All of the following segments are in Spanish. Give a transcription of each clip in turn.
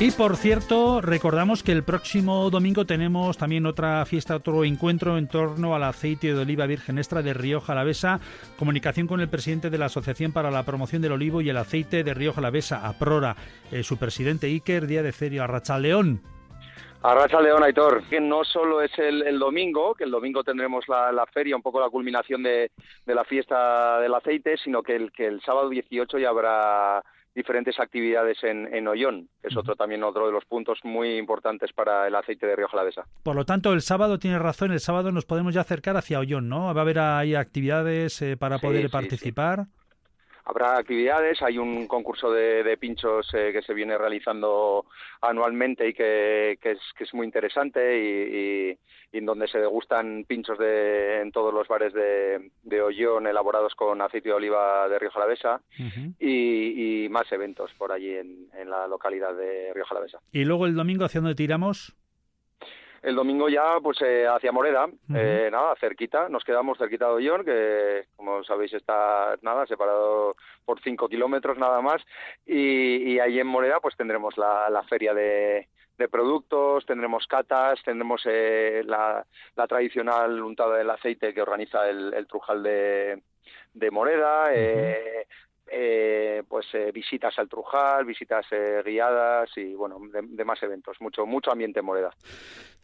Y por cierto, recordamos que el próximo domingo tenemos también otra fiesta, otro encuentro en torno al aceite de oliva virgen extra de Rioja Alavesa. Comunicación con el presidente de la Asociación para la Promoción del Olivo y el Aceite de Rioja Alavesa, APRORA, eh, su presidente Iker, día de feria, Arracha León. Arracha León, Aitor, que no solo es el, domingo, que el domingo tendremos la, feria, un poco la culminación de, la fiesta del aceite, sino que el, que el sábado 18 ya habrá diferentes actividades en, en Ollón, que es otro también otro de los puntos muy importantes para el aceite de Rioja Alavesa. Por lo tanto, el sábado tiene razón, el sábado nos podemos ya acercar hacia Ollón, ¿no? Va a haber ahí actividades eh, para poder participar. Habrá actividades, hay un concurso de, pinchos eh, que se viene realizando anualmente y que, es, que es, muy interesante y, en donde se degustan pinchos de, en todos los bares de, de Ollón elaborados con aceite de oliva de Rioja Alavesa y, más eventos por allí en, en la localidad de Rioja Alavesa. ¿Y luego el domingo hacia dónde tiramos? El domingo ya pues eh, hacia Moreda, eh, nada, cerquita, nos quedamos cerquita de Ollón, que como sabéis está nada, separado por cinco kilómetros nada más, y, y ahí en Moreda pues tendremos la, la feria de, de productos, tendremos catas, tendremos eh, la, la, tradicional untada del aceite que organiza el, el Trujal de, de Moreda, eh, eh, pues eh, visitas al Trujal, visitas eh, guiadas y bueno, de, más eventos, mucho mucho ambiente en Moreda.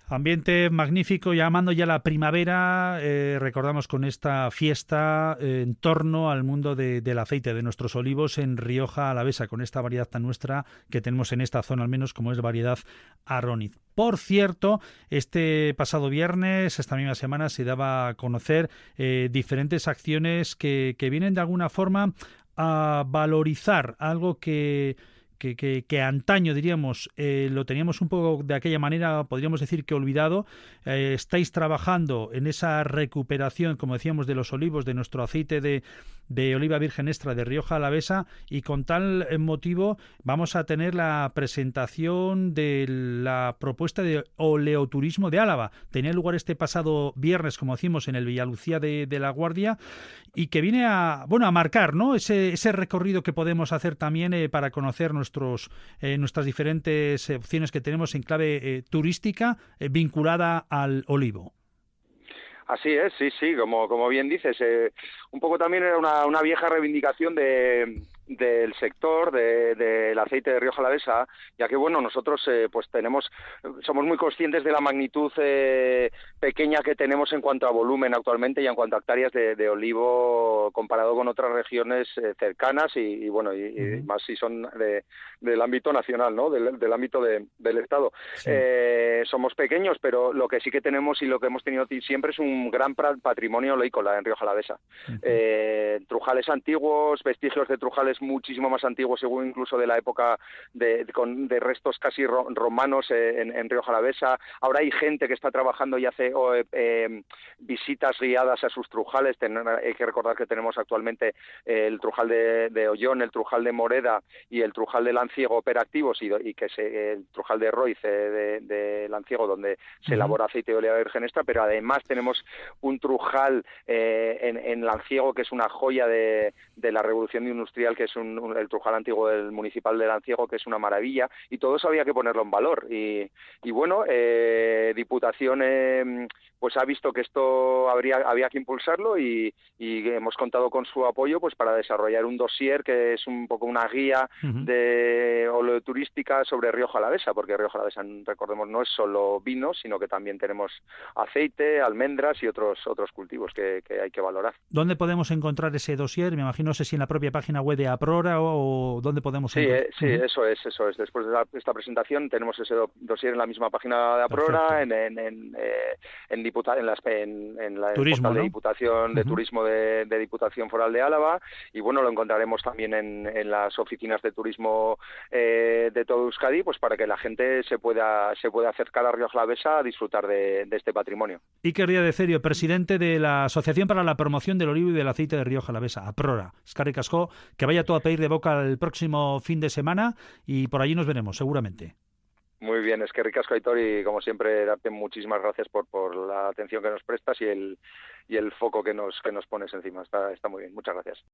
Ambiente magnífico, llamando ya la primavera, recordamos con esta fiesta en torno al mundo del aceite de nuestros olivos en Rioja Alavesa, con esta variedad tan nuestra que tenemos en esta zona al menos como es variedad Arroniz. Por cierto, este pasado viernes, esta misma semana, se daba a conocer diferentes acciones que vienen de alguna forma a valorizar algo que, que, que, antaño, diríamos, eh, lo teníamos un poco de aquella manera, podríamos decir que olvidado. Eh, estáis trabajando en esa recuperación, como decíamos, de los olivos, de nuestro aceite de, de oliva virgen extra de Rioja Alavesa y con tal motivo vamos a tener la presentación de la propuesta de oleoturismo de Álava. Tenía lugar este pasado viernes, como decimos, en el Villalucía de, de la Guardia y que viene a, bueno, a marcar ¿no? ese, ese recorrido que podemos hacer también eh, para conocer nuestros, eh, nuestras diferentes opciones que tenemos en clave eh, turística vinculada al olivo. Así es, sí, sí, como, como bien dices, un poco también era una, una vieja reivindicación de, del sector del aceite de Rioja Alavesa, ya que bueno, nosotros eh, pues tenemos, somos muy conscientes de la magnitud eh, pequeña que tenemos en cuanto a volumen actualmente y en cuanto a hectáreas de, olivo comparado con otras regiones eh, cercanas y, bueno, y, más si son del ámbito nacional, ¿no? Del, ámbito del Estado. somos pequeños, pero lo que sí que tenemos y lo que hemos tenido siempre es un gran patrimonio oleícola en Rioja Alavesa. trujales antiguos, vestigios de trujales muchísimo más antiguo, según incluso de la época de, con, de restos casi romanos eh, en, en, Río Jalavesa. Ahora hay gente que está trabajando y hace eh, eh, visitas guiadas a sus trujales. hay que recordar que tenemos actualmente el trujal de, de, Ollón, el trujal de Moreda y el trujal de Lanciego operativos y, y que se, el trujal de Roiz de, de, Lanciego donde se elabora aceite de oliva virgen extra, pero además tenemos un trujal en, en Lanciego que es una joya de, de la revolución industrial que es un, el Trujal antiguo del municipal de Lanciego, que es una maravilla, y todo eso había que ponerlo en valor. Y, y bueno, eh, Diputación eh, pues ha visto que esto habría, había que impulsarlo y, hemos contado con su apoyo pues para desarrollar un dossier que es un poco una guía de oleoturística sobre Río Jalavesa, porque Río Jalavesa, recordemos, no es solo vino, sino que también tenemos aceite, almendras y otros otros cultivos que, hay que valorar. ¿Dónde podemos encontrar ese dossier? Me imagino, no sé si en la propia página web de Aprora o, dónde podemos sí, encontrar. sí, eso es, eso es. Después de esta presentación tenemos ese dossier en la misma página de Aprora, en, en, en, eh, en en, las, en, la Turismo, de Diputación de Turismo de, Diputación Foral de Álava y bueno lo encontraremos también en, las oficinas de turismo eh, de todo Euskadi pues para que la gente se pueda se pueda acercar a Río Jalavesa a disfrutar de, este patrimonio. Iker Díaz de Cerio, presidente de la Asociación para la Promoción del Olivo y del Aceite de Río Jalavesa, APRORA. Escarri Casco, que vaya todo a pedir de boca el próximo fin de semana y por allí nos veremos seguramente. Muy bien, es que ricasco Aitor y como siempre darte muchísimas gracias por, por la atención que nos prestas y el, y el foco que nos, que nos pones encima. Está, está muy bien, muchas gracias.